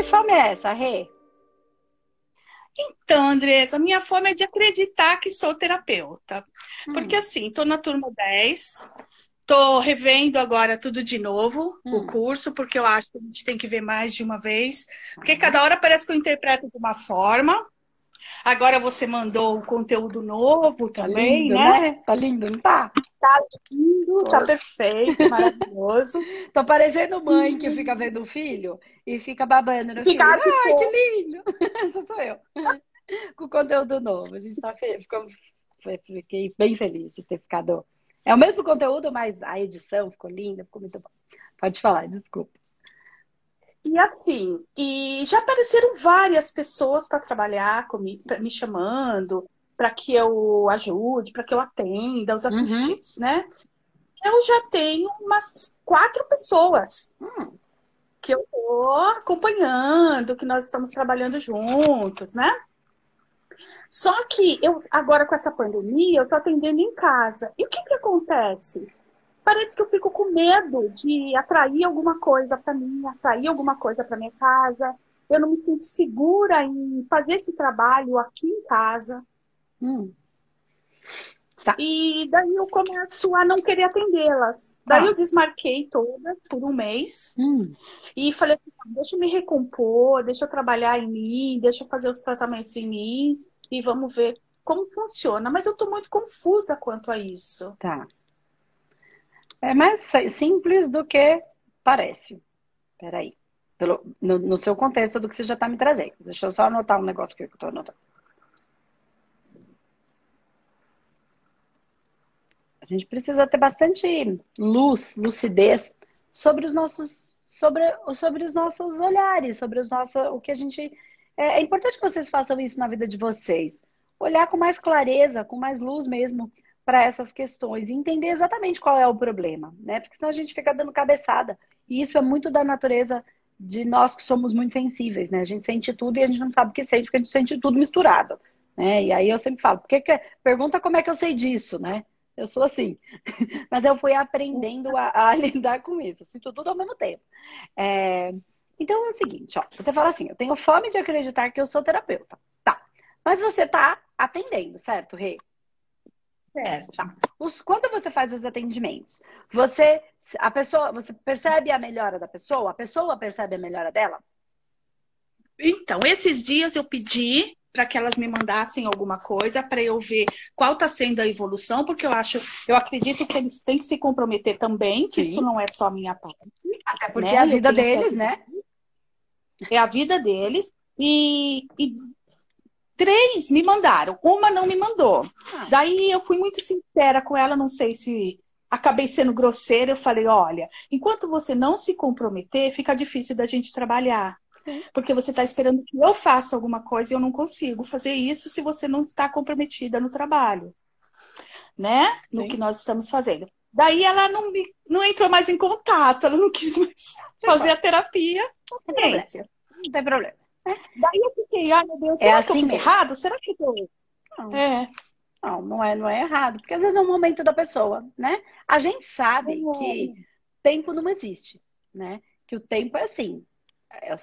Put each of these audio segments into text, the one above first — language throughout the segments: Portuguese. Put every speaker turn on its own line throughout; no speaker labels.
Que fome é essa, Rê?
Então, Andressa, minha fome é de acreditar que sou terapeuta. Hum. Porque assim, tô na turma 10, tô revendo agora tudo de novo, hum. o curso, porque eu acho que a gente tem que ver mais de uma vez. Porque cada hora parece que eu interpreto de uma forma. Agora você mandou o conteúdo novo tá também,
tá lindo,
né?
né? Tá lindo, não tá?
Tá lindo, tá perfeito, maravilhoso.
Tô parecendo mãe que fica vendo o filho e fica babando no fica filho. Ai, que lindo! Essa sou eu. Com conteúdo novo. A gente tá feliz. Fiquei bem feliz de ter ficado. É o mesmo conteúdo, mas a edição ficou linda, ficou muito bom. Pode falar, desculpa.
E assim, e já apareceram várias pessoas para trabalhar comigo, me chamando, para que eu ajude, para que eu atenda os uhum. assistidos, uhum. né? Eu já tenho umas quatro pessoas hum. que eu estou acompanhando, que nós estamos trabalhando juntos, né? Só que eu agora com essa pandemia, eu estou atendendo em casa. E o que, que acontece? Parece que eu fico com medo de atrair alguma coisa para mim, atrair alguma coisa para minha casa. Eu não me sinto segura em fazer esse trabalho aqui em casa. Hum. Tá. E daí eu começo a não querer atendê-las. Tá. Daí eu desmarquei todas por um mês. Hum. E falei, assim, deixa eu me recompor, deixa eu trabalhar em mim, deixa eu fazer os tratamentos em mim e vamos ver como funciona. Mas eu estou muito confusa quanto a isso.
Tá. É mais simples do que parece. Peraí. Pelo, no, no seu contexto do que você já está me trazendo. Deixa eu só anotar um negócio que eu estou anotando. A gente precisa ter bastante luz, lucidez sobre os nossos, sobre, sobre os nossos olhares, sobre os nossos, o que a gente. É, é importante que vocês façam isso na vida de vocês. Olhar com mais clareza, com mais luz mesmo para essas questões e entender exatamente qual é o problema, né? Porque senão a gente fica dando cabeçada. E isso é muito da natureza de nós que somos muito sensíveis, né? A gente sente tudo e a gente não sabe o que sente, porque a gente sente tudo misturado, né? E aí eu sempre falo, porque que... pergunta como é que eu sei disso, né? Eu sou assim. Mas eu fui aprendendo a, a, lidar com isso. Eu sinto tudo ao mesmo tempo. É... Então é o seguinte, ó. Você fala assim, eu tenho fome de acreditar que eu sou terapeuta. Tá. Mas você tá atendendo, certo, Rê?
Certo. Tá.
Os, quando você faz os atendimentos, você a pessoa, você percebe a melhora da pessoa? A pessoa percebe a melhora dela?
Então, esses dias eu pedi para que elas me mandassem alguma coisa para eu ver qual está sendo a evolução, porque eu acho, eu acredito que eles têm que se comprometer também, que Sim. isso não é só a minha parte.
Até porque né? é a vida deles, né?
É a vida deles. E, e Três me mandaram, uma não me mandou. Ah. Daí eu fui muito sincera com ela, não sei se acabei sendo grosseira. Eu falei: olha, enquanto você não se comprometer, fica difícil da gente trabalhar. Porque você está esperando que eu faça alguma coisa e eu não consigo fazer isso se você não está comprometida no trabalho, né? No Sim. que nós estamos fazendo. Daí ela não, me, não entrou mais em contato, ela não quis mais fazer a terapia.
Não tem. Não tem problema.
Daí eu fiquei, ai meu Deus, é será é que assim eu fiz mesmo. errado? Será que eu.
Não. É. Não, não é, não é errado, porque às vezes é um momento da pessoa, né? A gente sabe é. que tempo não existe, né? Que o tempo é assim. É,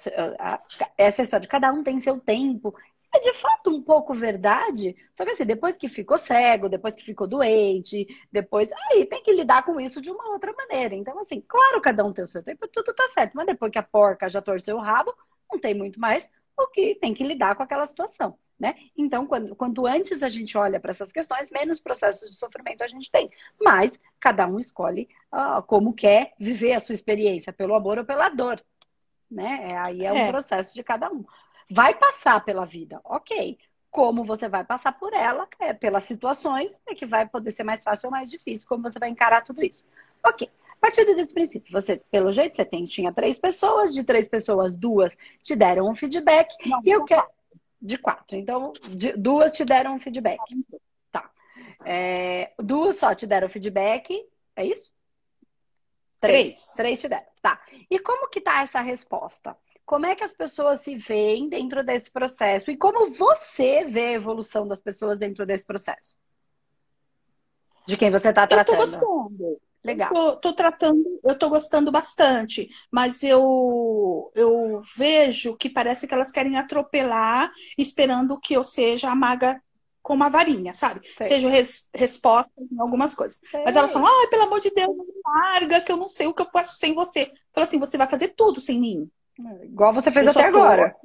essa história de cada um tem seu tempo. É de fato um pouco verdade, só que assim, depois que ficou cego, depois que ficou doente, depois. Aí tem que lidar com isso de uma outra maneira. Então, assim, claro, cada um tem o seu tempo, tudo tá certo, mas depois que a porca já torceu o rabo, não tem muito mais o que tem que lidar com aquela situação. Né? Então, quando, quanto antes a gente olha para essas questões, menos processos de sofrimento a gente tem. Mas cada um escolhe uh, como quer viver a sua experiência, pelo amor ou pela dor. Né? É, aí é, é um processo de cada um. Vai passar pela vida, ok. Como você vai passar por ela, é, pelas situações, é que vai poder ser mais fácil ou mais difícil, como você vai encarar tudo isso. Ok. A partir desse princípio, você, pelo jeito, você tem, tinha três pessoas, de três pessoas, duas te deram um feedback. Não, e eu quero. De quatro. Então, de, duas te deram um feedback. Tá. É, duas só te deram feedback. É isso? Três. Três. Três te deram. Tá. E como que tá essa resposta? Como é que as pessoas se veem dentro desse processo? E como você vê a evolução das pessoas dentro desse processo? De quem você está tratando?
Eu tô gostando.
Legal.
Eu tô, tô, tratando, eu tô gostando bastante, mas eu, eu vejo que parece que elas querem atropelar, esperando que eu seja a maga com uma varinha, sabe? Sei. Seja res, resposta em algumas coisas. Sei. Mas elas falam, ai, pelo amor de Deus, larga, que eu não sei o que eu faço sem você. Fala assim, você vai fazer tudo sem mim.
Igual você fez eu até agora.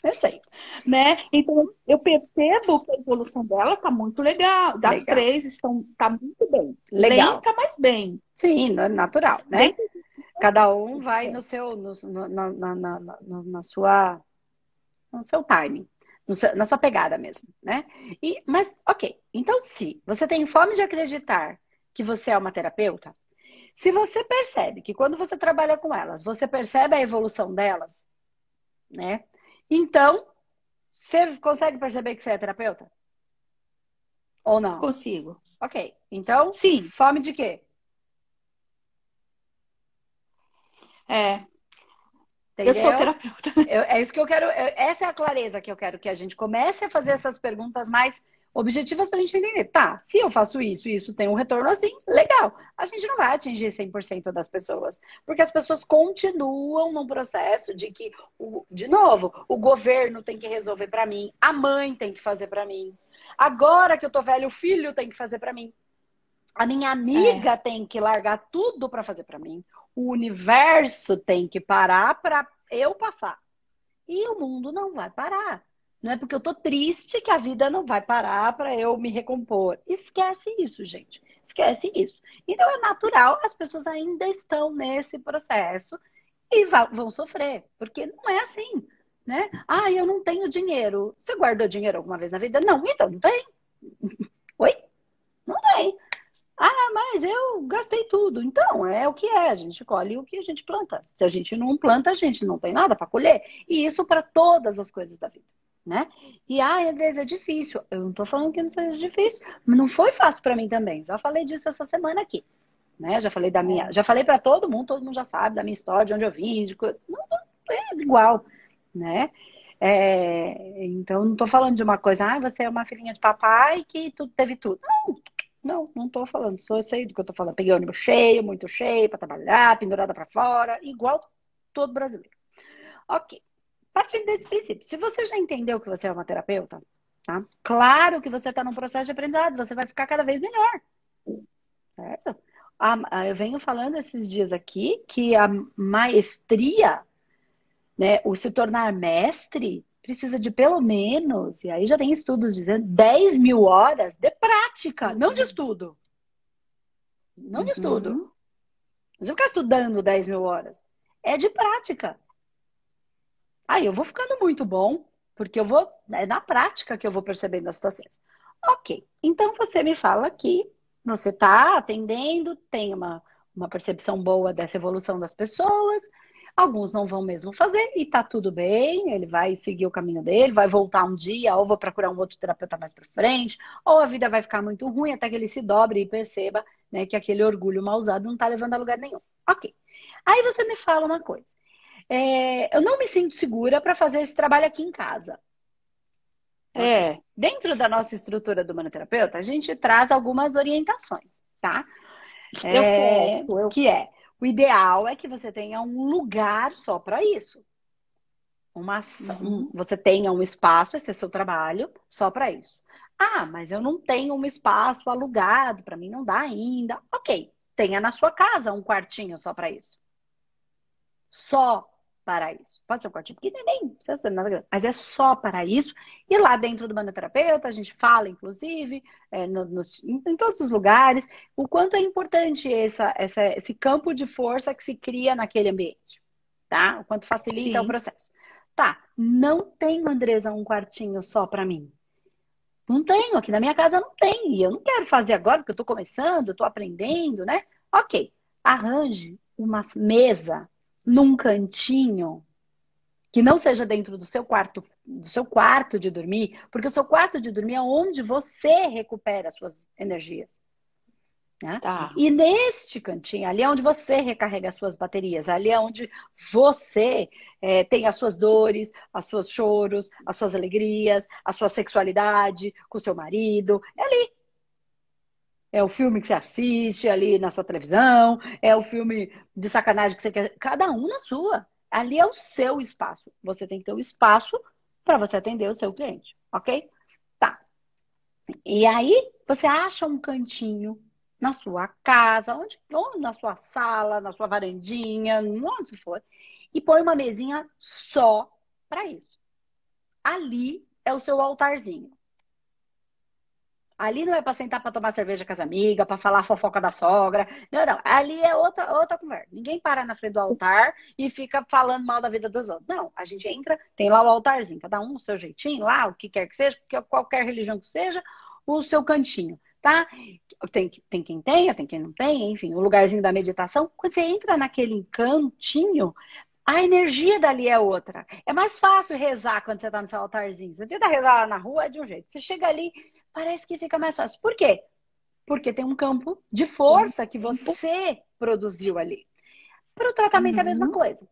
Perfeito. Né? Então, eu percebo que a evolução dela está muito legal. Das legal. três, estão, tá muito bem.
Legal.
Nem tá mais bem.
Sim, natural, né? Bem... Cada um vai no seu, no, na, na, na, na, sua, no seu timing, na sua pegada mesmo, né? E, mas, ok. Então, se você tem fome de acreditar que você é uma terapeuta, se você percebe que quando você trabalha com elas, você percebe a evolução delas, né? Então, você consegue perceber que você é terapeuta? Ou não?
Consigo.
Ok. Então,
sim.
Fome de quê?
É. Entendeu? Eu sou terapeuta.
Eu, é isso que eu quero. Eu, essa é a clareza que eu quero que a gente comece a fazer essas perguntas mais objetivas para a gente entender. Tá, se eu faço isso e isso tem um retorno assim, legal. A gente não vai atingir 100% das pessoas, porque as pessoas continuam num processo de que, de novo, o governo tem que resolver para mim, a mãe tem que fazer para mim. Agora que eu tô velho, o filho tem que fazer para mim. A minha amiga é. tem que largar tudo para fazer para mim. O universo tem que parar para eu passar. E o mundo não vai parar. Não é porque eu tô triste que a vida não vai parar para eu me recompor. Esquece isso, gente. Esquece isso. Então é natural, as pessoas ainda estão nesse processo e vão sofrer, porque não é assim, né? Ah, eu não tenho dinheiro. Você guardou dinheiro alguma vez na vida? Não, então não tem. Oi? Não tem. Ah, mas eu gastei tudo. Então, é o que é. A gente colhe o que a gente planta. Se a gente não planta, a gente não tem nada para colher. E isso para todas as coisas da vida né? E ah, às vezes é difícil. Eu não tô falando que não seja difícil, mas não foi fácil para mim também. Já falei disso essa semana aqui, né? Já falei da minha, é. já falei para todo mundo, todo mundo já sabe da minha história, de onde eu vim, de não, não é igual, né? É, então não tô falando de uma coisa, ah, você é uma filhinha de papai que tudo teve tudo. Não, não, não tô falando. Só eu sei do que eu tô falando. Peguei ônibus cheio, muito cheio para trabalhar, pendurada para fora, igual todo brasileiro. Ok partindo desse princípio. Se você já entendeu que você é uma terapeuta, tá? Claro que você está num processo de aprendizado, você vai ficar cada vez melhor. Certo? eu venho falando esses dias aqui que a maestria, né, o se tornar mestre, precisa de pelo menos, e aí já tem estudos dizendo, 10 mil horas de prática, não de estudo. Não de estudo. Uhum. Não ficar estudando 10 mil horas. É de prática. Aí eu vou ficando muito bom, porque eu vou, é na prática que eu vou percebendo as situações. Ok, então você me fala que você está atendendo, tem uma, uma percepção boa dessa evolução das pessoas, alguns não vão mesmo fazer e tá tudo bem, ele vai seguir o caminho dele, vai voltar um dia, ou vou procurar um outro terapeuta mais para frente, ou a vida vai ficar muito ruim até que ele se dobre e perceba né, que aquele orgulho mal usado não está levando a lugar nenhum. Ok. Aí você me fala uma coisa é, eu não me sinto segura para fazer esse trabalho aqui em casa.
É.
Dentro da nossa estrutura do manoterapeuta, a gente traz algumas orientações, tá?
É, eu, eu...
Que é, o ideal é que você tenha um lugar só para isso. Uma, uhum. um, você tenha um espaço, esse é seu trabalho, só para isso. Ah, mas eu não tenho um espaço alugado, para mim não dá ainda. Ok, tenha na sua casa um quartinho só para isso. Só para isso. Pode ser um quartinho pequeno, nem precisa ser nada grande, mas é só para isso. E lá dentro do manoterapeuta, a gente fala, inclusive, é, no, nos, em todos os lugares, o quanto é importante essa, essa, esse campo de força que se cria naquele ambiente, tá? O quanto facilita Sim. o processo. Tá, não tenho, Andresa, um quartinho só para mim. Não tenho, aqui na minha casa não tem. E eu não quero fazer agora, porque eu estou começando, estou aprendendo, né? Ok, arranje uma mesa num cantinho que não seja dentro do seu quarto, do seu quarto de dormir, porque o seu quarto de dormir é onde você recupera as suas energias. Né? Tá. E neste cantinho, ali é onde você recarrega as suas baterias, ali é onde você é, tem as suas dores, as suas choros, as suas alegrias, a sua sexualidade com o seu marido, é ali. É o filme que você assiste ali na sua televisão, é o filme de sacanagem que você quer. Cada um na sua. Ali é o seu espaço. Você tem que ter o espaço para você atender o seu cliente, ok? Tá. E aí, você acha um cantinho na sua casa, onde, ou na sua sala, na sua varandinha, onde for, e põe uma mesinha só para isso. Ali é o seu altarzinho. Ali não é para sentar para tomar cerveja com as amigas, para falar fofoca da sogra. Não, não. Ali é outra, outra conversa. Ninguém para na frente do altar e fica falando mal da vida dos outros. Não, a gente entra, tem lá o altarzinho, cada um o seu jeitinho lá, o que quer que seja, qualquer religião que seja, o seu cantinho, tá? Tem, tem quem tenha, tem quem não tenha, enfim, o lugarzinho da meditação. Quando você entra naquele cantinho, a energia dali é outra. É mais fácil rezar quando você está no seu altarzinho. Você tenta rezar lá na rua, é de um jeito. Você chega ali, parece que fica mais fácil. Por quê? Porque tem um campo de força que você produziu ali. Para o tratamento uhum. é a mesma uhum. coisa.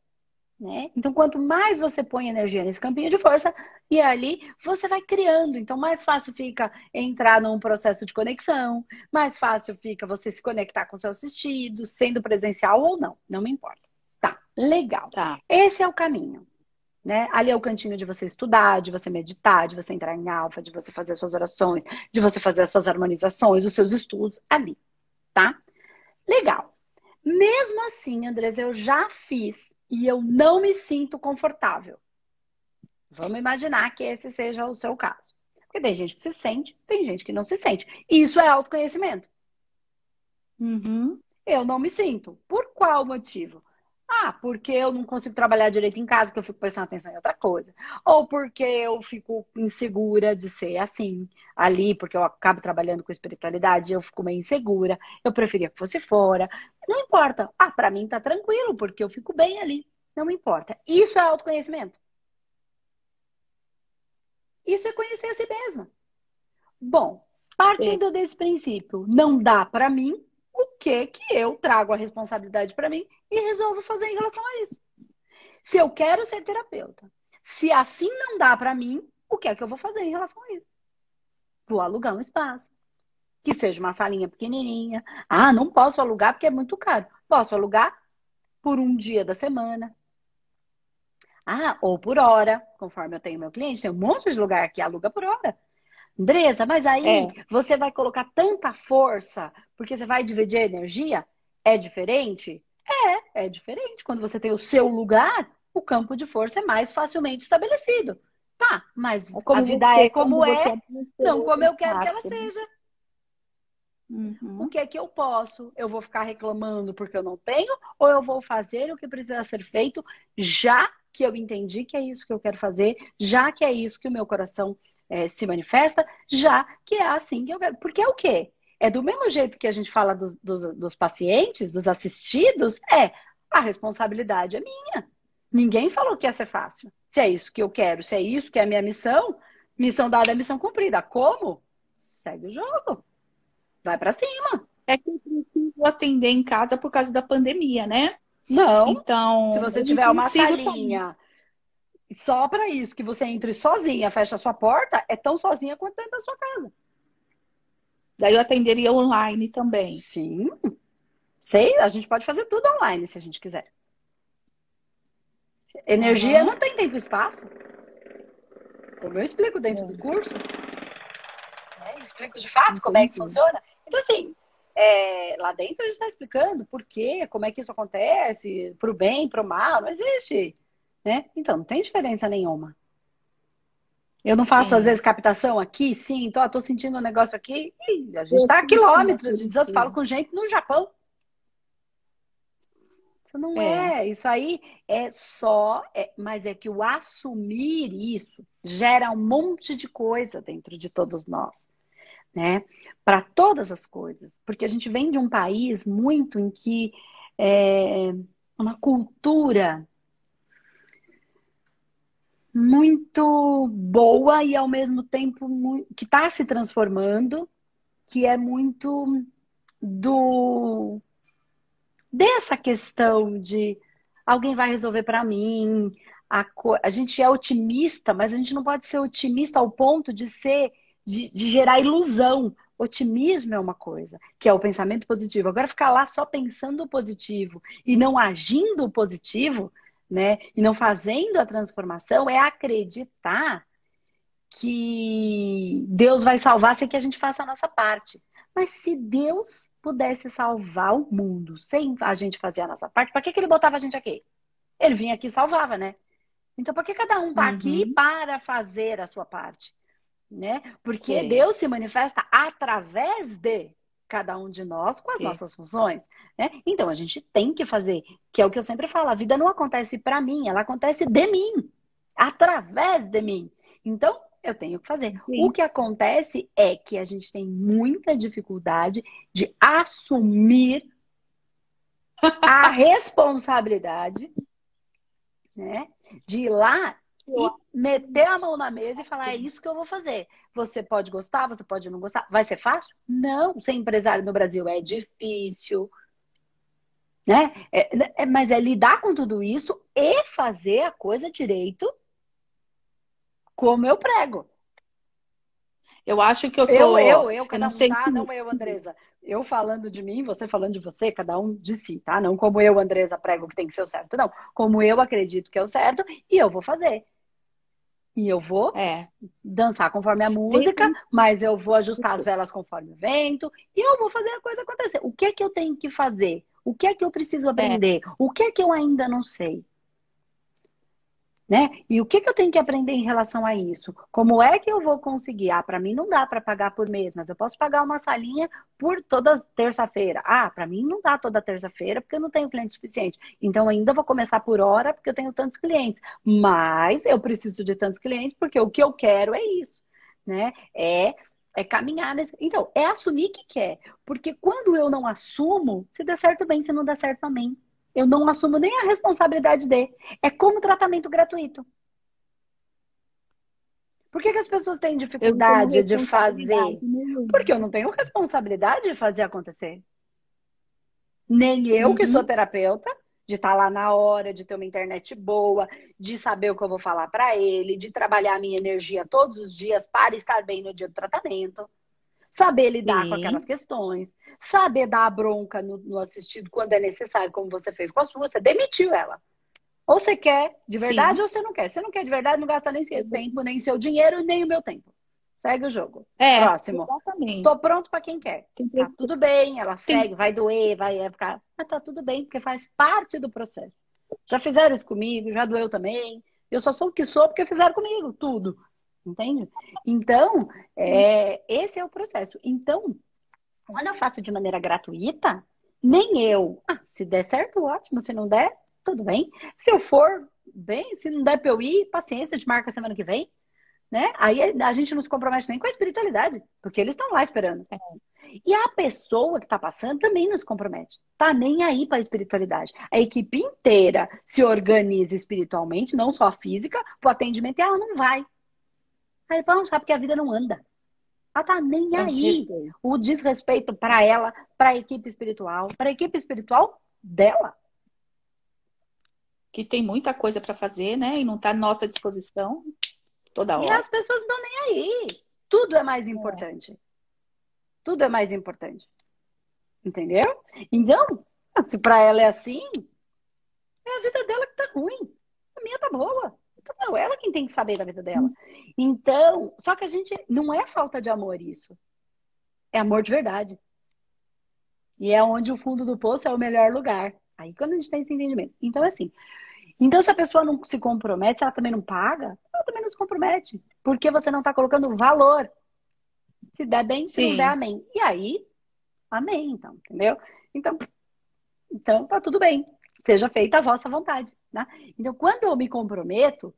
Né? Então, quanto mais você põe energia nesse campinho de força, e ali você vai criando. Então, mais fácil fica entrar num processo de conexão, mais fácil fica você se conectar com seu assistido, sendo presencial ou não, não me importa. Legal. Tá. Esse é o caminho. Né? Ali é o cantinho de você estudar, de você meditar, de você entrar em alfa, de você fazer as suas orações, de você fazer as suas harmonizações, os seus estudos ali, tá? Legal. Mesmo assim, Andres, eu já fiz e eu não me sinto confortável. Vamos imaginar que esse seja o seu caso. Porque tem gente que se sente, tem gente que não se sente. Isso é autoconhecimento. Uhum. Eu não me sinto. Por qual motivo? Ah, porque eu não consigo trabalhar direito em casa, que eu fico prestando atenção em outra coisa. Ou porque eu fico insegura de ser assim, ali, porque eu acabo trabalhando com espiritualidade, eu fico meio insegura, eu preferia que fosse fora. Não importa. Ah, para mim tá tranquilo, porque eu fico bem ali. Não me importa. Isso é autoconhecimento. Isso é conhecer a si mesma. Bom, partindo Sim. desse princípio, não dá para mim, que que eu trago a responsabilidade para mim e resolvo fazer em relação a isso. Se eu quero ser terapeuta, se assim não dá para mim, o que é que eu vou fazer em relação a isso? Vou alugar um espaço. Que seja uma salinha pequenininha. Ah, não posso alugar porque é muito caro. Posso alugar por um dia da semana. Ah, ou por hora, conforme eu tenho meu cliente, tem um monte de lugar que aluga por hora. Andresa, mas aí é. você vai colocar tanta força porque você vai dividir a energia? É diferente? É, é diferente. Quando você tem o seu lugar, o campo de força é mais facilmente estabelecido. Tá, mas é a vida você, é como, como é, não como eu quero que ela seja. Uhum. O que é que eu posso? Eu vou ficar reclamando porque eu não tenho, ou eu vou fazer o que precisa ser feito já que eu entendi que é isso que eu quero fazer, já que é isso que o meu coração é, se manifesta, já que é assim que eu quero. Porque é o quê? É do mesmo jeito que a gente fala dos, dos, dos pacientes, dos assistidos, é a responsabilidade é minha. Ninguém falou que ia ser fácil. Se é isso que eu quero, se é isso que é a minha missão, missão dada é missão cumprida. Como? Segue o jogo. Vai para cima.
É que eu preciso atender em casa por causa da pandemia, né?
Não. Então, se você tiver uma salinha só para isso, que você entre sozinha, fecha a sua porta, é tão sozinha quanto dentro da sua casa.
Daí eu atenderia online também.
Sim. Sei, a gente pode fazer tudo online se a gente quiser. Energia uhum. não tem tempo e espaço. Como eu explico dentro do curso. Né? Explico de fato como é que funciona. Então, assim, é, lá dentro a gente está explicando por quê, como é que isso acontece, para o bem, para o mal, não existe. Né? Então, não tem diferença nenhuma. Eu não faço, sim. às vezes, captação aqui, sim, então estou sentindo um negócio aqui, e a gente está a quilômetros de distância, falo com gente no Japão. Isso não é. é. isso aí é só, é, mas é que o assumir isso gera um monte de coisa dentro de todos nós, né? Para todas as coisas, porque a gente vem de um país muito em que é uma cultura muito boa e ao mesmo tempo que está se transformando, que é muito do dessa questão de alguém vai resolver para mim. A, a gente é otimista, mas a gente não pode ser otimista ao ponto de ser de, de gerar ilusão, Otimismo é uma coisa, que é o pensamento positivo. Agora, ficar lá só pensando positivo e não agindo positivo, né? E não fazendo a transformação, é acreditar que Deus vai salvar sem que a gente faça a nossa parte. Mas se Deus pudesse salvar o mundo sem a gente fazer a nossa parte, para que, que ele botava a gente aqui? Ele vinha aqui e salvava, né? Então, por que cada um está uhum. aqui para fazer a sua parte? Né? Porque Sim. Deus se manifesta através de cada um de nós com as Sim. nossas funções. Né? Então, a gente tem que fazer, que é o que eu sempre falo, a vida não acontece para mim, ela acontece de mim, através de mim. Então, eu tenho que fazer. Sim. O que acontece é que a gente tem muita dificuldade de assumir a responsabilidade, né? De ir lá e meter a mão na mesa e falar: é isso que eu vou fazer. Você pode gostar, você pode não gostar. Vai ser fácil? Não. Ser empresário no Brasil é difícil. Né? É, é, mas é lidar com tudo isso e fazer a coisa direito como eu prego.
Eu acho que eu tô...
Eu, eu, eu, cada eu não um, sei tá? Não eu, Andresa. Eu falando de mim, você falando de você, cada um de si, tá? Não como eu, Andresa, prego que tem que ser o certo, não. Como eu acredito que é o certo e eu vou fazer. E eu vou é. dançar conforme a música, mas eu vou ajustar as velas conforme o vento e eu vou fazer a coisa acontecer. O que é que eu tenho que fazer? O que é que eu preciso aprender? É. O que é que eu ainda não sei? Né? E o que, que eu tenho que aprender em relação a isso? Como é que eu vou conseguir? Ah, para mim não dá para pagar por mês, mas eu posso pagar uma salinha por toda terça-feira. Ah, para mim não dá toda terça-feira porque eu não tenho cliente suficiente. Então ainda vou começar por hora porque eu tenho tantos clientes. Mas eu preciso de tantos clientes porque o que eu quero é isso, né? É é caminhar nesse. Então, é assumir que quer. Porque quando eu não assumo, se der certo bem, se não der certo também. Eu não assumo nem a responsabilidade de. É como tratamento gratuito. Por que, que as pessoas têm dificuldade de fazer? Porque eu não tenho responsabilidade de fazer acontecer. Nem eu, uhum. que sou terapeuta, de estar tá lá na hora, de ter uma internet boa, de saber o que eu vou falar para ele, de trabalhar a minha energia todos os dias para estar bem no dia do tratamento saber lidar Sim. com aquelas questões, saber dar a bronca no, no, assistido quando é necessário, como você fez com a sua, você demitiu ela. Ou você quer de verdade Sim. ou você não quer. Se você não quer de verdade, não gasta nem seu tempo, nem seu dinheiro, nem o meu tempo. Segue o jogo. É, Próximo. Exatamente. Tô pronto para quem quer. Tá tudo bem, ela Sim. segue, vai doer, vai ficar. Mas tá tudo bem, porque faz parte do processo. Já fizeram isso comigo, já doeu também. Eu só sou o que sou porque fizeram comigo, tudo. Entende? Então, é, esse é o processo. Então, quando eu faço de maneira gratuita, nem eu. Ah, se der certo, ótimo. Se não der, tudo bem. Se eu for, bem. Se não der pra eu ir, paciência, de marca semana que vem. Né? Aí a gente não se compromete nem com a espiritualidade, porque eles estão lá esperando. É. E a pessoa que está passando também não se compromete. Tá nem aí para a espiritualidade. A equipe inteira se organiza espiritualmente, não só física, para o atendimento, e ela não vai. Aí ele não sabe que a vida não anda. Ela tá nem é aí. O desrespeito para ela, para a equipe espiritual, para a equipe espiritual dela.
Que tem muita coisa para fazer, né? E não tá à nossa disposição toda hora.
E as pessoas não nem aí. Tudo é mais importante. É. Tudo é mais importante. Entendeu? Então, se para ela é assim, é a vida dela que tá ruim. A minha tá boa. Então, não, ela quem tem que saber da vida dela. Então, só que a gente não é falta de amor isso. É amor de verdade. E é onde o fundo do poço é o melhor lugar. Aí quando a gente tem esse entendimento. Então, assim. Então, se a pessoa não se compromete, se ela também não paga, ela também não se compromete. Porque você não está colocando valor. Se der bem, se Sim. não der, amém. E aí, amém, então, entendeu? Então, então tá tudo bem seja feita a vossa vontade. Né? Então, quando eu me comprometo,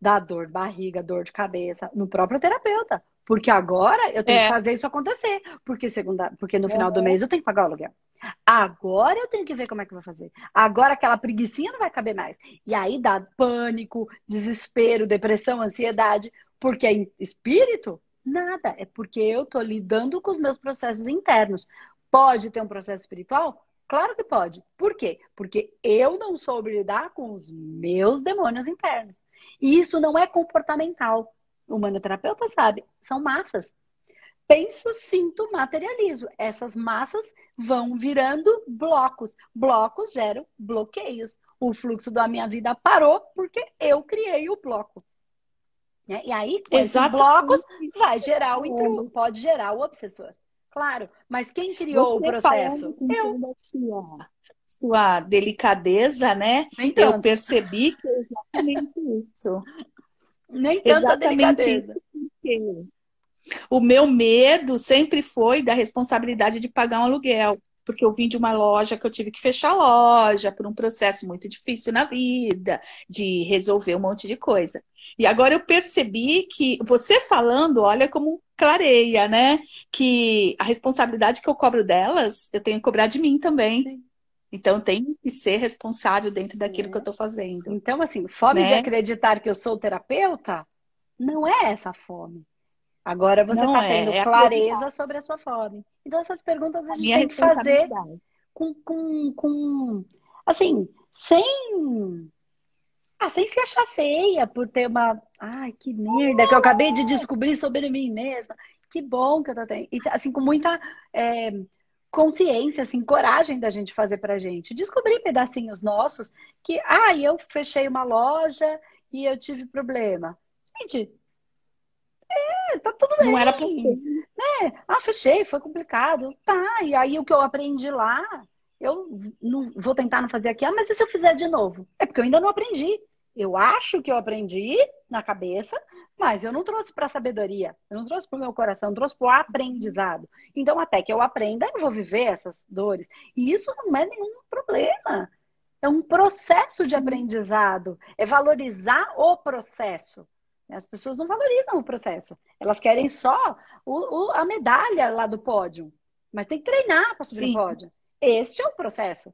dá dor de barriga, dor de cabeça no próprio terapeuta. Porque agora eu tenho é. que fazer isso acontecer. Porque, segunda, porque no final do mês eu tenho que pagar o aluguel. Agora eu tenho que ver como é que vai fazer. Agora aquela preguiçinha não vai caber mais. E aí dá pânico, desespero, depressão, ansiedade. Porque é espírito? Nada. É porque eu tô lidando com os meus processos internos. Pode ter um processo espiritual? Claro que pode. Por quê? Porque eu não soube lidar com os meus demônios internos. E isso não é comportamental. O manoterapeuta sabe, são massas. penso, sinto, materializo. Essas massas vão virando blocos. Blocos geram bloqueios. O fluxo da minha vida parou porque eu criei o bloco. Né? E aí, esses blocos, vai gerar o intruso, pode gerar o obsessor. Claro, mas quem criou Você o processo?
Eu. Da sua, sua delicadeza, né? Eu percebi que é exatamente isso.
Nem tanta exatamente delicadeza. Isso.
O meu medo sempre foi da responsabilidade de pagar um aluguel, porque eu vim de uma loja que eu tive que fechar a loja por um processo muito difícil na vida, de resolver um monte de coisa. E agora eu percebi que você falando, olha como clareia, né? Que a responsabilidade que eu cobro delas, eu tenho que cobrar de mim também. Sim. Então tem que ser responsável dentro daquilo é. que eu estou fazendo.
Então, assim, fome né? de acreditar que eu sou terapeuta não é essa fome. Agora você está tendo é, clareza é sobre a sua fome. Então, essas perguntas a gente a tem que fazer com, com, com. Assim, sem. Ah, sem se achar feia por ter uma. Ai, que merda, que eu acabei de descobrir sobre mim mesma. Que bom que eu tô tendo. E, assim, com muita é, consciência, assim, coragem da gente fazer pra gente. Descobrir pedacinhos nossos que, ah, eu fechei uma loja e eu tive problema. Gente, é, tá tudo bem.
Não era pra ter.
É, ah, fechei, foi complicado. Tá, e aí o que eu aprendi lá, eu não vou tentar não fazer aqui. Ah, mas e se eu fizer de novo? É porque eu ainda não aprendi. Eu acho que eu aprendi na cabeça, mas eu não trouxe para a sabedoria, eu não trouxe para o meu coração, eu trouxe para o aprendizado. Então, até que eu aprenda, eu vou viver essas dores. E isso não é nenhum problema. É um processo de Sim. aprendizado, é valorizar o processo. As pessoas não valorizam o processo. Elas querem só o, o, a medalha lá do pódio. Mas tem que treinar para subir Sim. no pódio. Este é o processo.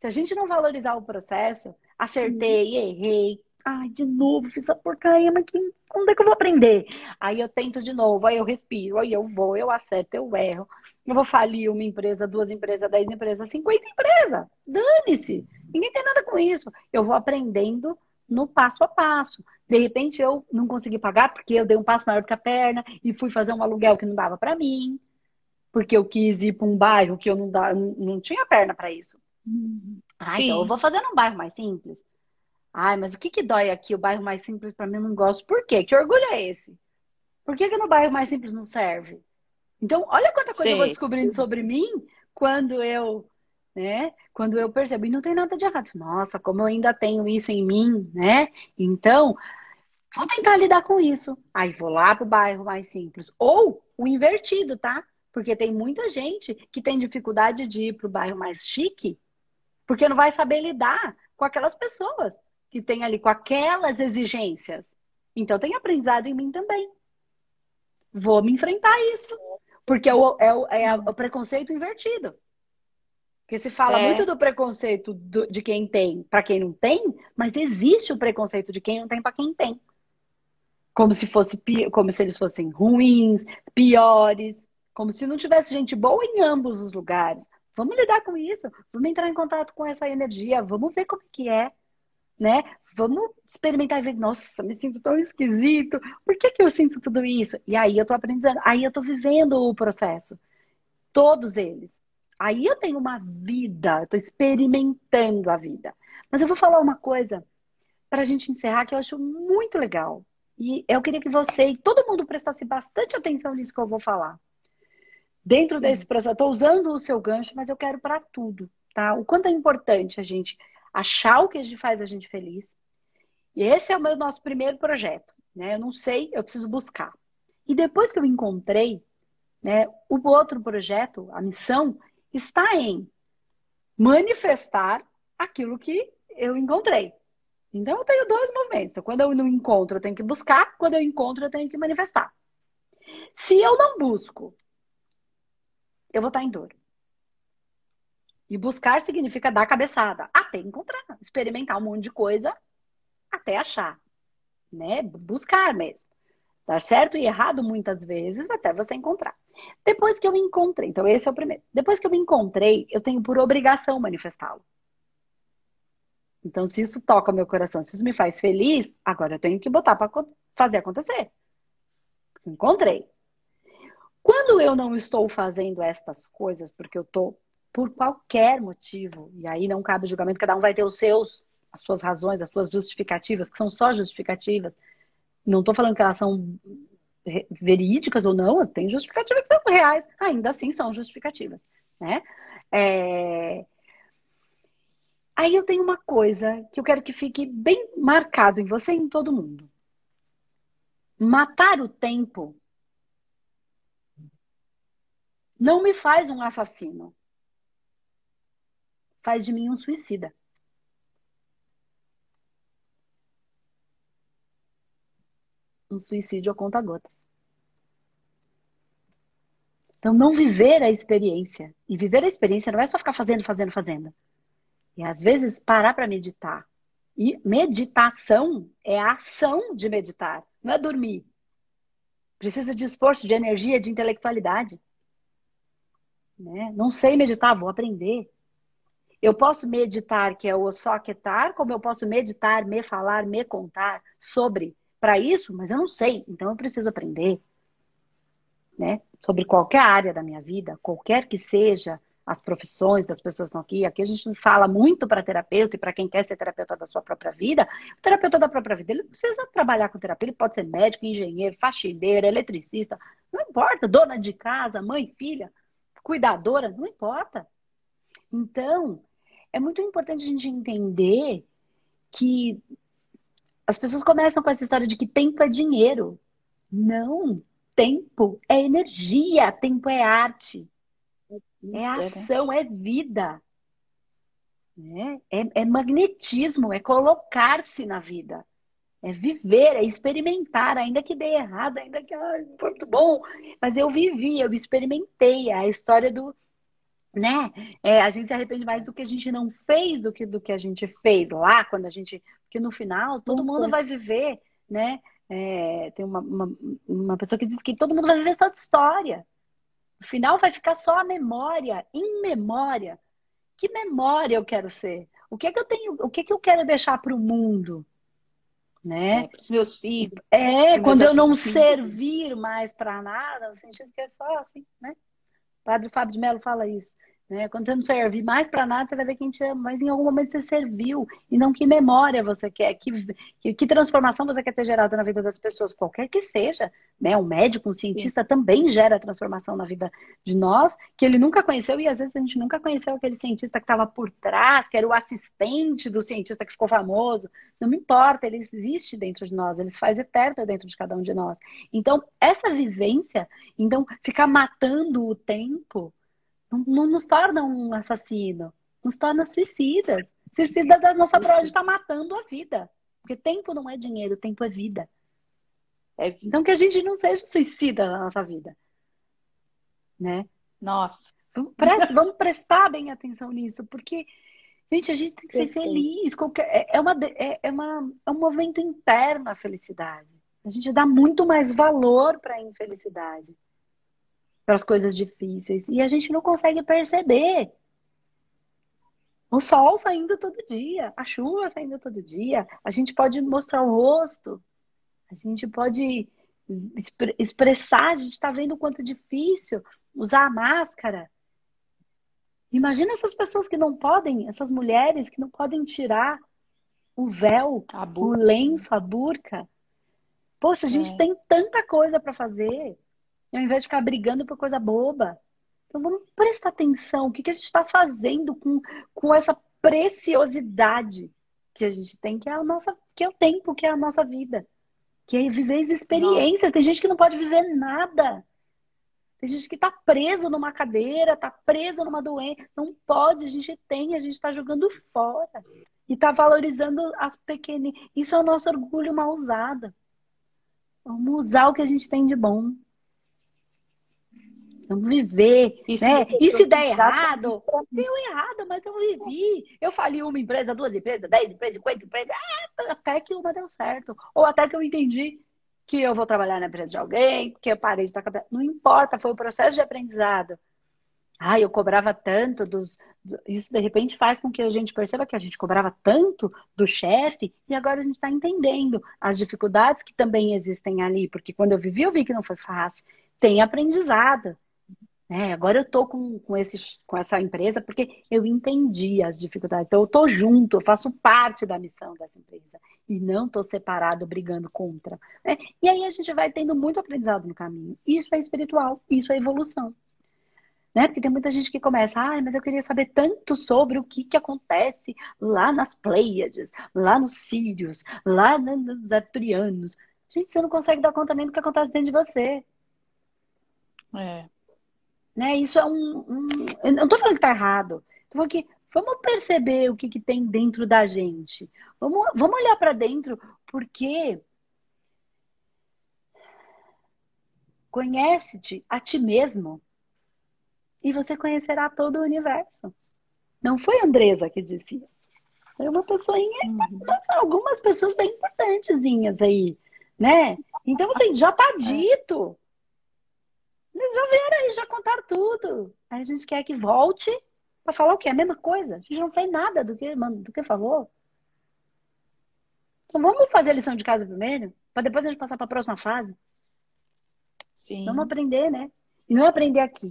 Se a gente não valorizar o processo, acertei, Sim. errei. Ai, de novo, fiz essa porcaria, mas que, quando é que eu vou aprender? Aí eu tento de novo, aí eu respiro, aí eu vou, eu acerto, eu erro. Eu vou falir uma empresa, duas empresas, dez empresas, cinquenta empresas. Dane-se. Ninguém tem nada com isso. Eu vou aprendendo no passo a passo. De repente eu não consegui pagar porque eu dei um passo maior do que a perna e fui fazer um aluguel que não dava para mim, porque eu quis ir para um bairro que eu não, não, não tinha perna para isso. Uhum. Ah, então eu vou fazer num bairro mais simples. Ai, mas o que que dói aqui? O bairro mais simples para mim eu não gosto. Por quê? Que orgulho é esse? Por que, que no bairro mais simples não serve? Então, olha quanta coisa Sim. eu vou descobrindo sobre mim quando eu né? Quando eu percebo, e não tem nada de errado. Nossa, como eu ainda tenho isso em mim, né? Então, vou tentar lidar com isso. Aí vou lá pro bairro mais simples. Ou o invertido, tá? Porque tem muita gente que tem dificuldade de ir pro bairro mais chique, porque não vai saber lidar com aquelas pessoas que tem ali com aquelas exigências. Então tem aprendizado em mim também. Vou me enfrentar isso. Porque é o, é o, é o preconceito invertido. Porque se fala é. muito do preconceito do, de quem tem para quem não tem, mas existe o preconceito de quem não tem para quem tem. Como se fosse como se eles fossem ruins, piores, como se não tivesse gente boa em ambos os lugares. Vamos lidar com isso, vamos entrar em contato com essa energia, vamos ver como é que é, né? Vamos experimentar e ver, nossa, me sinto tão esquisito, por que, que eu sinto tudo isso? E aí eu tô aprendendo, aí eu tô vivendo o processo. Todos eles. Aí eu tenho uma vida, estou experimentando a vida. Mas eu vou falar uma coisa para a gente encerrar que eu acho muito legal. E eu queria que você e todo mundo prestasse bastante atenção nisso que eu vou falar. Dentro Sim. desse processo, estou usando o seu gancho, mas eu quero para tudo, tá? O quanto é importante a gente achar o que a gente faz a gente feliz. E esse é o meu nosso primeiro projeto, né? Eu não sei, eu preciso buscar. E depois que eu encontrei, né, o outro projeto, a missão, está em manifestar aquilo que eu encontrei. Então, eu tenho dois movimentos. Quando eu não encontro, eu tenho que buscar. Quando eu encontro, eu tenho que manifestar. Se eu não busco, eu vou estar em dor. E buscar significa dar cabeçada até encontrar, experimentar um monte de coisa até achar, né? Buscar mesmo. Dar certo e errado muitas vezes até você encontrar. Depois que eu me encontrei, então esse é o primeiro. Depois que eu me encontrei, eu tenho por obrigação manifestá-lo. Então, se isso toca meu coração, se isso me faz feliz, agora eu tenho que botar para fazer acontecer. Encontrei. Quando eu não estou fazendo estas coisas, porque eu estou por qualquer motivo, e aí não cabe julgamento, cada um vai ter os seus, as suas razões, as suas justificativas, que são só justificativas. Não estou falando que elas são verídicas ou não, tem justificativas que são reais, ainda assim são justificativas, né? É... Aí eu tenho uma coisa que eu quero que fique bem marcado em você e em todo mundo. Matar o tempo não me faz um assassino faz de mim um suicida. Um suicídio a conta gotas. Então, não viver a experiência. E viver a experiência não é só ficar fazendo, fazendo, fazendo. E às vezes parar para meditar. E meditação é a ação de meditar, não é dormir. Precisa de esforço, de energia, de intelectualidade. Né? Não sei meditar, vou aprender. Eu posso meditar, que é o só quietar, como eu posso meditar, me falar, me contar sobre para isso, mas eu não sei, então eu preciso aprender, né? Sobre qualquer área da minha vida, qualquer que seja as profissões das pessoas que estão aqui. Aqui a gente fala muito para terapeuta e para quem quer ser terapeuta da sua própria vida. O terapeuta da própria vida, ele não precisa trabalhar com terapia, ele pode ser médico, engenheiro, faxineiro, eletricista, não importa, dona de casa, mãe, filha, cuidadora, não importa. Então, é muito importante a gente entender que as pessoas começam com essa história de que tempo é dinheiro. Não, tempo é energia, tempo é arte, é, é né? ação, é vida. Né? É, é magnetismo, é colocar-se na vida. É viver, é experimentar, ainda que dê errado, ainda que ah, foi muito bom. Mas eu vivi, eu experimentei a história do, né? É, a gente se arrepende mais do que a gente não fez do que do que a gente fez lá, quando a gente. Porque no final todo uhum. mundo vai viver, né? É, tem uma, uma, uma, pessoa que diz que todo mundo vai viver só de história. No final vai ficar só a memória, em memória. Que memória eu quero ser? O que é que eu tenho? O que é que eu quero deixar para o mundo? Né?
É, para os meus filhos.
É, quando eu não servir mais para nada, no sentido que é só assim, né? Padre Fábio de Mello fala isso. Né? Quando você não serve mais para nada, você vai ver quem te ama, mas em algum momento você serviu. E não que memória você quer, que, que, que transformação você quer ter gerado na vida das pessoas, qualquer que seja. Né? Um médico, um cientista Sim. também gera transformação na vida de nós, que ele nunca conheceu, e às vezes a gente nunca conheceu aquele cientista que estava por trás, que era o assistente do cientista que ficou famoso. Não me importa, ele existe dentro de nós, ele se faz eterno dentro de cada um de nós. Então, essa vivência, então, ficar matando o tempo não, nos torna um assassino, nos torna suicidas. Suicida da nossa prova está matando a vida. Porque tempo não é dinheiro, tempo é vida. É, então que a gente não seja suicida na nossa vida. Né?
Nossa.
Vamos, vamos prestar bem atenção nisso, porque, gente, a gente tem que ser feliz. Qualquer, é, é, uma, é, é, uma, é um movimento interno a felicidade. A gente dá muito mais valor para a infelicidade para as coisas difíceis e a gente não consegue perceber. O sol saindo todo dia, a chuva saindo todo dia, a gente pode mostrar o rosto, a gente pode expressar, a gente está vendo o quanto é difícil usar a máscara. Imagina essas pessoas que não podem, essas mulheres que não podem tirar o véu, o lenço, a burca. Poxa, a gente é. tem tanta coisa para fazer ao invés de ficar brigando por coisa boba. Então vamos prestar atenção. O que, que a gente está fazendo com, com essa preciosidade que a gente tem, que é, a nossa, que é o tempo, que é a nossa vida. Que é viver as experiências. Tem gente que não pode viver nada. Tem gente que está preso numa cadeira, está preso numa doença. Não pode, a gente tem, a gente está jogando fora. E está valorizando as pequenas. Isso é o nosso orgulho mal usado. Vamos usar o que a gente tem de bom. Vamos viver. Isso, né? e se der errado, deu errado, mas eu vivi. Eu falei uma empresa, duas empresas, dez empresas, cinquenta empresas, ah, até que uma deu certo. Ou até que eu entendi que eu vou trabalhar na empresa de alguém, que eu parei de estar. Não importa, foi o um processo de aprendizado. Ah, eu cobrava tanto dos. Isso de repente faz com que a gente perceba que a gente cobrava tanto do chefe e agora a gente está entendendo as dificuldades que também existem ali, porque quando eu vivi, eu vi que não foi fácil. tem aprendizado. É, agora eu estou com, com, esse, com essa empresa porque eu entendi as dificuldades. Então, eu estou junto, eu faço parte da missão dessa empresa. E não estou separado, brigando contra. Né? E aí a gente vai tendo muito aprendizado no caminho. Isso é espiritual, isso é evolução. Né? Porque tem muita gente que começa, ah, mas eu queria saber tanto sobre o que, que acontece lá nas Pleiades, lá nos Sírios, lá nos Arturianos. Gente, você não consegue dar conta nem do que acontece dentro de você.
É.
Né? Isso é um. um... Eu não estou falando que está errado. Estou falando que vamos perceber o que, que tem dentro da gente. Vamos, vamos olhar para dentro, porque conhece-te a ti mesmo e você conhecerá todo o universo. Não foi a Andresa que disse isso. Foi uma pessoinha, uhum. algumas pessoas bem importantezinhas aí, né? Então, assim, já tá dito. Eles já vieram aí, já contaram tudo. Aí a gente quer que volte para falar o quê? A mesma coisa. A gente não fez nada do que, do que falou. Então vamos fazer a lição de casa primeiro, para depois a gente passar para a próxima fase.
Sim.
Vamos aprender, né? E não é aprender aqui.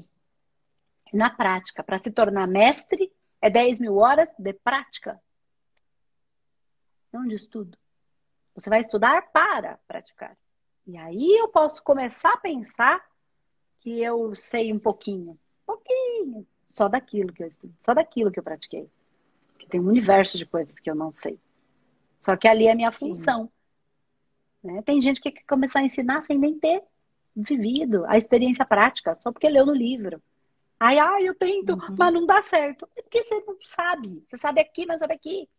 Na prática. Para se tornar mestre, é 10 mil horas de prática. Não de estudo. Você vai estudar para praticar. E aí eu posso começar a pensar que eu sei um pouquinho. Pouquinho. Só daquilo que eu estudo, só daquilo que eu pratiquei. Que tem um universo de coisas que eu não sei. Só que ali é a minha função. Né? Tem gente que quer começar a ensinar sem nem ter vivido a experiência prática, só porque leu no livro. Ai, ai, eu tento, uhum. mas não dá certo. É porque você não sabe. Você sabe aqui, mas sabe aqui.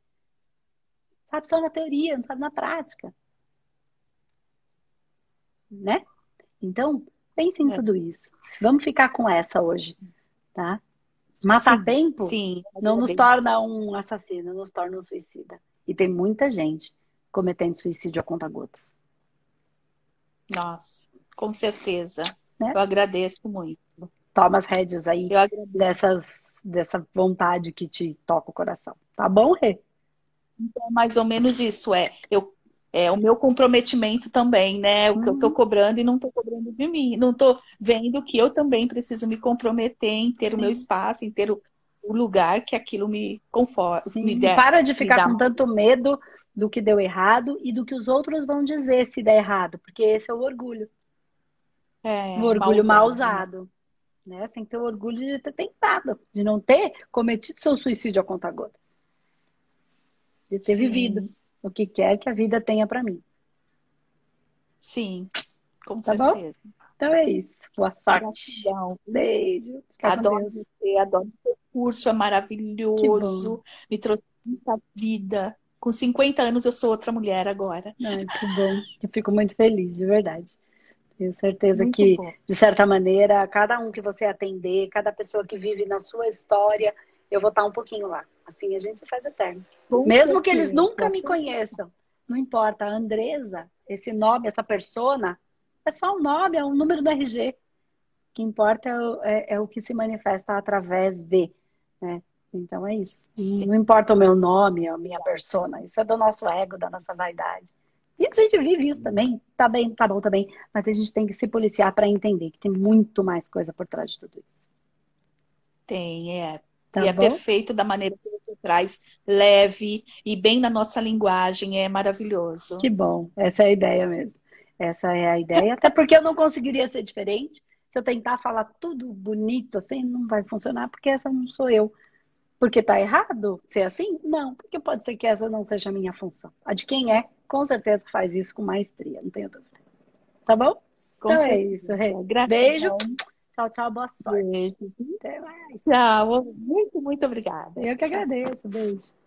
Sabe só na teoria, não sabe na prática. Né? Então, Pense em é. tudo isso. Vamos ficar com essa hoje, tá? Matar sim, tempo
sim,
não nos torna um assassino, nos torna um suicida. E tem muita gente cometendo suicídio a conta gotas.
Nossa, com certeza. Né? Eu agradeço muito.
Toma as rédeas aí dessas, dessa vontade que te toca o coração. Tá bom, Rê?
Então, mais ou menos isso é. Eu é, o meu comprometimento também, né? O que eu estou uhum. cobrando e não estou cobrando de mim. Não estou vendo que eu também preciso me comprometer em ter Sim. o meu espaço, em ter o, o lugar que aquilo me conforta. Me der,
Para de ficar com tanto medo do que deu errado e do que os outros vão dizer se der errado, porque esse é o orgulho.
É,
o orgulho mal usado. Né? né? Tem que ter o orgulho de ter tentado, de não ter cometido seu suicídio a conta gotas. De ter Sim. vivido o que quer que a vida tenha para mim.
Sim, com
tá
certeza.
Bom? Então é isso. Boa sorte. Gratidão. Beijo.
adoro você, adoro o seu curso, é maravilhoso. Me trouxe muita vida. Com 50 anos eu sou outra mulher agora.
Ai, que bom. Eu fico muito feliz, de verdade. Tenho certeza muito que, bom. de certa maneira, cada um que você atender, cada pessoa que vive na sua história, eu vou estar um pouquinho lá. Assim a gente se faz eterno. Mesmo que eles nunca me conheçam. Não importa. A Andresa, esse nome, essa persona, é só um nome, é um número do RG. O que importa é o, é, é o que se manifesta através de. Né? Então é isso. Sim. Não importa o meu nome, a minha persona. Isso é do nosso ego, da nossa vaidade. E a gente vive isso também. Tá bem, tá bom também. Mas a gente tem que se policiar para entender que tem muito mais coisa por trás de tudo isso.
Tem, é. Tá e é bom? é perfeito da maneira que você traz, leve e bem na nossa linguagem, é maravilhoso.
Que bom, essa é a ideia mesmo. Essa é a ideia, até porque eu não conseguiria ser diferente. Se eu tentar falar tudo bonito assim, não vai funcionar, porque essa não sou eu. Porque tá errado ser assim? Não, porque pode ser que essa não seja a minha função. A de quem é, com certeza faz isso com maestria, não tenho dúvida. Tá bom?
Com então certeza. é
isso. Beijo. Tchau, tchau, boa sorte.
Beijo. Até mais. Tchau, muito, muito obrigada.
Eu que agradeço. Beijo.